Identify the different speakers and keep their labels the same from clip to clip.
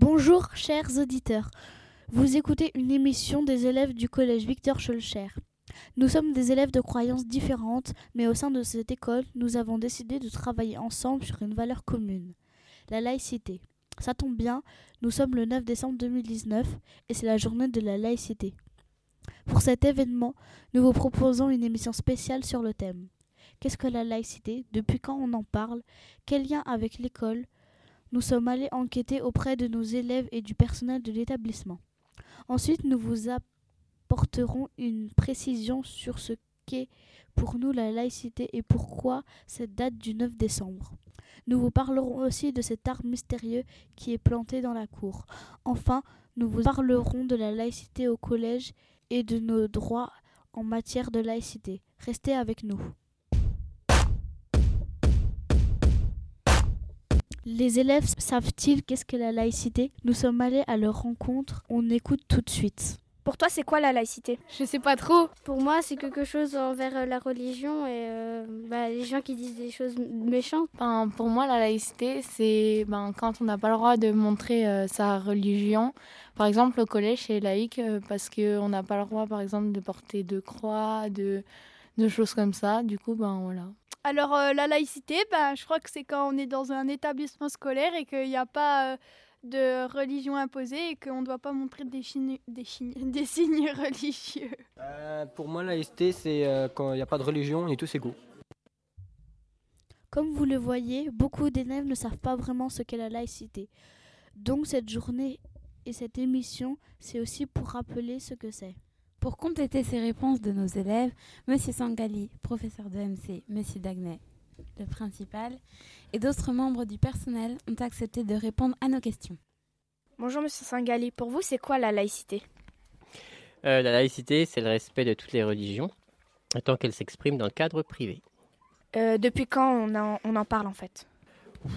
Speaker 1: Bonjour chers auditeurs. Vous écoutez une émission des élèves du collège Victor Schulcher. Nous sommes des élèves de croyances différentes, mais au sein de cette école, nous avons décidé de travailler ensemble sur une valeur commune, la laïcité. Ça tombe bien, nous sommes le 9 décembre 2019 et c'est la journée de la laïcité. Pour cet événement, nous vous proposons une émission spéciale sur le thème. Qu'est-ce que la laïcité? Depuis quand on en parle? Quel lien avec l'école? Nous sommes allés enquêter auprès de nos élèves et du personnel de l'établissement. Ensuite, nous vous apporterons une précision sur ce qu'est pour nous la laïcité et pourquoi cette date du 9 décembre. Nous vous parlerons aussi de cet arbre mystérieux qui est planté dans la cour. Enfin, nous vous parlerons de la laïcité au collège et de nos droits en matière de laïcité. Restez avec nous. Les élèves savent-ils qu'est-ce que la laïcité? Nous sommes allés à leur rencontre, on écoute tout de suite.
Speaker 2: Pour toi, c'est quoi la laïcité?
Speaker 3: Je sais pas trop.
Speaker 4: Pour moi, c'est quelque chose envers euh, la religion et euh, bah, les gens qui disent des choses méchantes.
Speaker 3: Ben, pour moi, la laïcité, c'est ben, quand on n'a pas le droit de montrer euh, sa religion. Par exemple, au collège, c'est laïque euh, parce qu'on n'a pas le droit, par exemple, de porter de croix, de, de choses comme ça. Du coup, ben voilà.
Speaker 2: Alors, euh, la laïcité, ben, je crois que c'est quand on est dans un établissement scolaire et qu'il n'y a pas euh, de religion imposée et qu'on ne doit pas montrer des, signes- des, signes- des signes religieux.
Speaker 5: Euh, pour moi, la laïcité, c'est euh, quand il n'y a pas de religion, on est tous égaux.
Speaker 1: Comme vous le voyez, beaucoup d'élèves ne savent pas vraiment ce qu'est la laïcité. Donc cette journée et cette émission, c'est aussi pour rappeler ce que c'est.
Speaker 6: Pour compléter ces réponses de nos élèves, M. Sangali, professeur de MC, M. Dagnet, le principal, et d'autres membres du personnel ont accepté de répondre à nos questions.
Speaker 2: Bonjour, monsieur Sangali. Pour vous, c'est quoi la laïcité?
Speaker 7: Euh, la laïcité, c'est le respect de toutes les religions, tant qu'elles s'expriment dans le cadre privé.
Speaker 2: Euh, Depuis quand on en, on en parle en fait?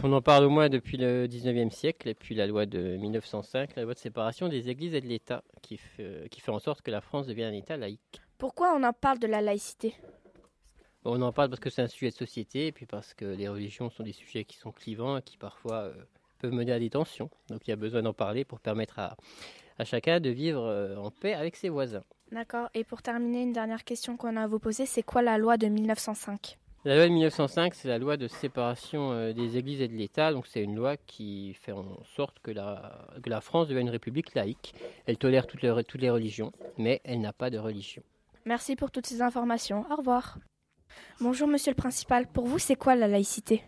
Speaker 7: On en parle au moins depuis le 19e siècle, et puis la loi de 1905, la loi de séparation des églises et de l'État, qui, fait- qui fait en sorte que la France devienne un État laïque.
Speaker 2: Pourquoi on en parle de la laïcité?
Speaker 7: On en parle parce que c'est un sujet de société, et puis parce que les religions sont des sujets qui sont clivants et qui parfois euh, peuvent mener à des tensions. Donc il y a besoin d'en parler pour permettre à, à chacun de vivre euh, en paix avec ses voisins.
Speaker 2: D'accord. Et pour terminer, une dernière question qu'on a à vous poser, c'est quoi la loi de 1905
Speaker 7: La loi de 1905, c'est la loi de séparation euh, des églises et de l'État. Donc, c'est une loi qui fait en sorte que la, que la France devient une république laïque. Elle tolère toutes les, toutes les religions, mais elle n'a pas de religion.
Speaker 2: Merci pour toutes ces informations. Au revoir. Bonjour, monsieur le principal. Pour vous, c'est quoi la laïcité?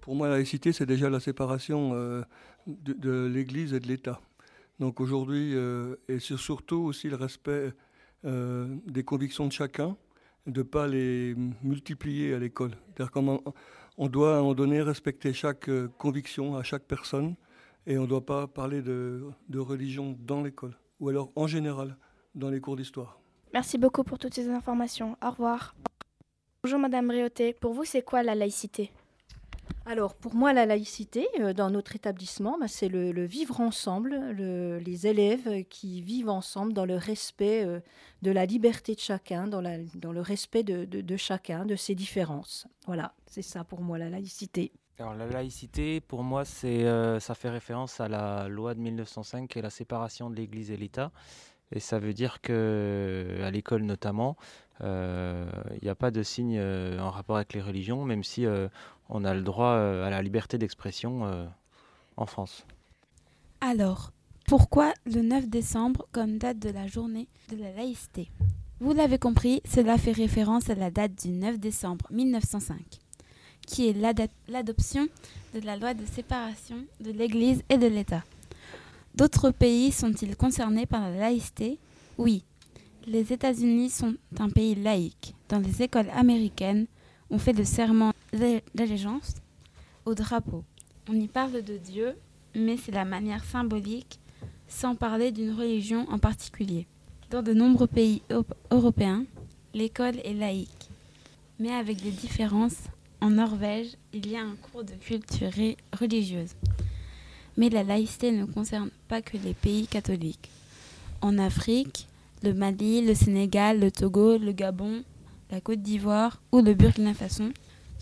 Speaker 8: Pour moi, la laïcité, c'est déjà la séparation euh, de, de l'Église et de l'État. Donc aujourd'hui, euh, et c'est surtout aussi le respect euh, des convictions de chacun, de ne pas les multiplier à l'école. Qu'on on doit à un moment donné respecter chaque euh, conviction à chaque personne, et on ne doit pas parler de, de religion dans l'école, ou alors en général dans les cours d'histoire.
Speaker 2: Merci beaucoup pour toutes ces informations. Au revoir. Bonjour, madame Réauté. Pour vous, c'est quoi la laïcité?
Speaker 9: Alors, pour moi, la laïcité, euh, dans notre établissement, bah, c'est le, vivre ensemble, le- les élèves qui vivent ensemble dans le respect euh, de la liberté de chacun, dans, le respect de, chacun, de ses différences. Voilà, c'est ça pour moi, la laïcité.
Speaker 10: Alors la laïcité, pour moi, c'est, euh, ça fait référence à la loi de 1905 qui est la séparation de l'Église et l'État. Et ça veut dire que à l'école notamment, il n'y a pas de signe en rapport avec les religions, même si on a le droit euh, à la liberté d'expression euh, en France.
Speaker 6: Alors, pourquoi le 9 décembre comme date de la journée de la laïcité? Vous l'avez compris, cela fait référence à la date du 9 décembre 1905, qui est l'adoption de la loi de séparation de l'Église et de l'État. D'autres pays sont-ils concernés par la laïcité? Oui. Les États-Unis sont un pays laïque. Dans les écoles américaines, on fait le serment d'allégeance au drapeau. On y parle de Dieu, mais c'est la manière symbolique, sans parler d'une religion en particulier. Dans de nombreux pays eu- européens, l'école est laïque, mais avec des différences. En Norvège, il y a un cours de culture religieuse. Mais la laïcité ne concerne pas que les pays catholiques. En Afrique, le Mali, le Sénégal, le Togo, le Gabon, la Côte d'Ivoire ou le Burkina Faso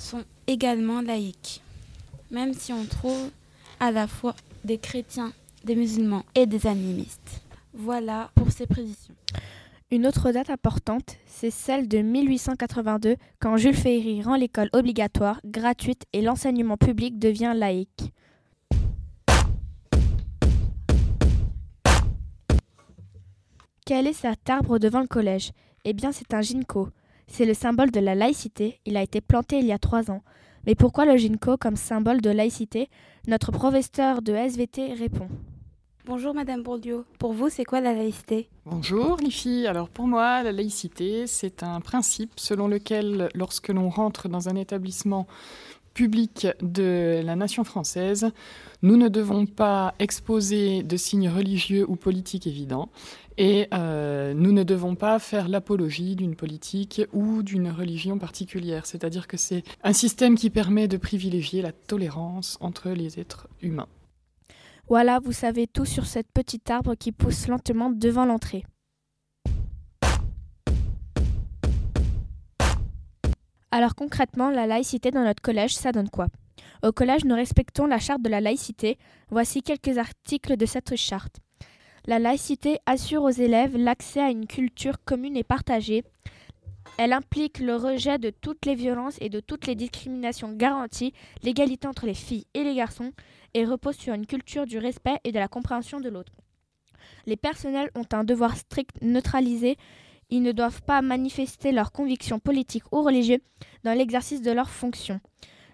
Speaker 6: sont également laïques. Même si on trouve à la fois des chrétiens, des musulmans et des animistes. Voilà pour ces prédictions.
Speaker 11: Une autre date importante, c'est celle de 1882, quand Jules Ferry rend l'école obligatoire, gratuite et l'enseignement public devient laïque. Quel est cet arbre devant le collège? Eh bien, c'est un ginkgo. C'est le symbole de la laïcité. Il a été planté il y a trois ans. Mais pourquoi le ginkgo comme symbole de laïcité? Notre professeur de SVT répond.
Speaker 6: Bonjour Madame Bourdieu. Pour vous, c'est quoi la laïcité?
Speaker 12: Bonjour les. Alors pour moi, la laïcité, c'est un principe selon lequel lorsque l'on rentre dans un établissement public de la nation française, nous ne devons pas exposer de signes religieux ou politiques évidents et euh, nous ne devons pas faire l'apologie d'une politique ou d'une religion particulière. C'est-à-dire que c'est un système qui permet de privilégier la tolérance entre les êtres humains.
Speaker 11: Voilà, vous savez tout sur cette petite arbre qui pousse lentement devant l'entrée. Alors concrètement, la laïcité dans notre collège, ça donne quoi? Au collège, nous respectons la charte de la laïcité. Voici quelques articles de cette charte. La laïcité assure aux élèves l'accès à une culture commune et partagée. Elle implique le rejet de toutes les violences et de toutes les discriminations garanties, l'égalité entre les filles et les garçons, et repose sur une culture du respect et de la compréhension de l'autre. Les personnels ont un devoir strict neutralisé. Ils ne doivent pas manifester leurs convictions politiques ou religieuses dans l'exercice de leurs fonctions.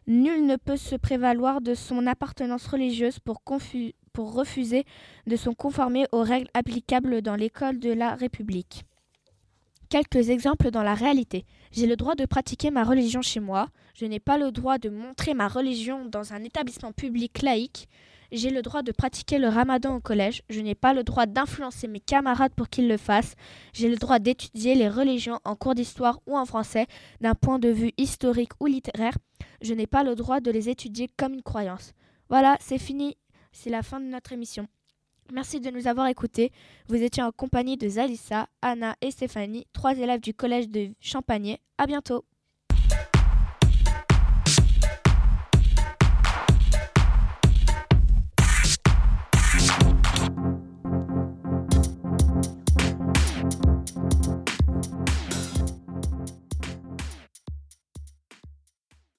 Speaker 11: Nul ne peut se prévaloir de son appartenance religieuse pour, refuser de se conformer aux règles applicables dans l'école de la République. Quelques exemples dans la réalité. J'ai le droit de pratiquer ma religion chez moi. Je n'ai pas le droit de montrer ma religion dans un établissement public laïque. J'ai le droit de pratiquer le ramadan au collège. Je n'ai pas le droit d'influencer mes camarades pour qu'ils le fassent. J'ai le droit d'étudier les religions en cours d'histoire ou en français d'un point de vue historique ou littéraire. Je n'ai pas le droit de les étudier comme une croyance. Voilà, c'est fini. C'est la fin de notre émission. Merci de nous avoir écoutés. Vous étiez en compagnie de Zalissa, Anna et Stéphanie, trois élèves du collège de Champagné. À bientôt.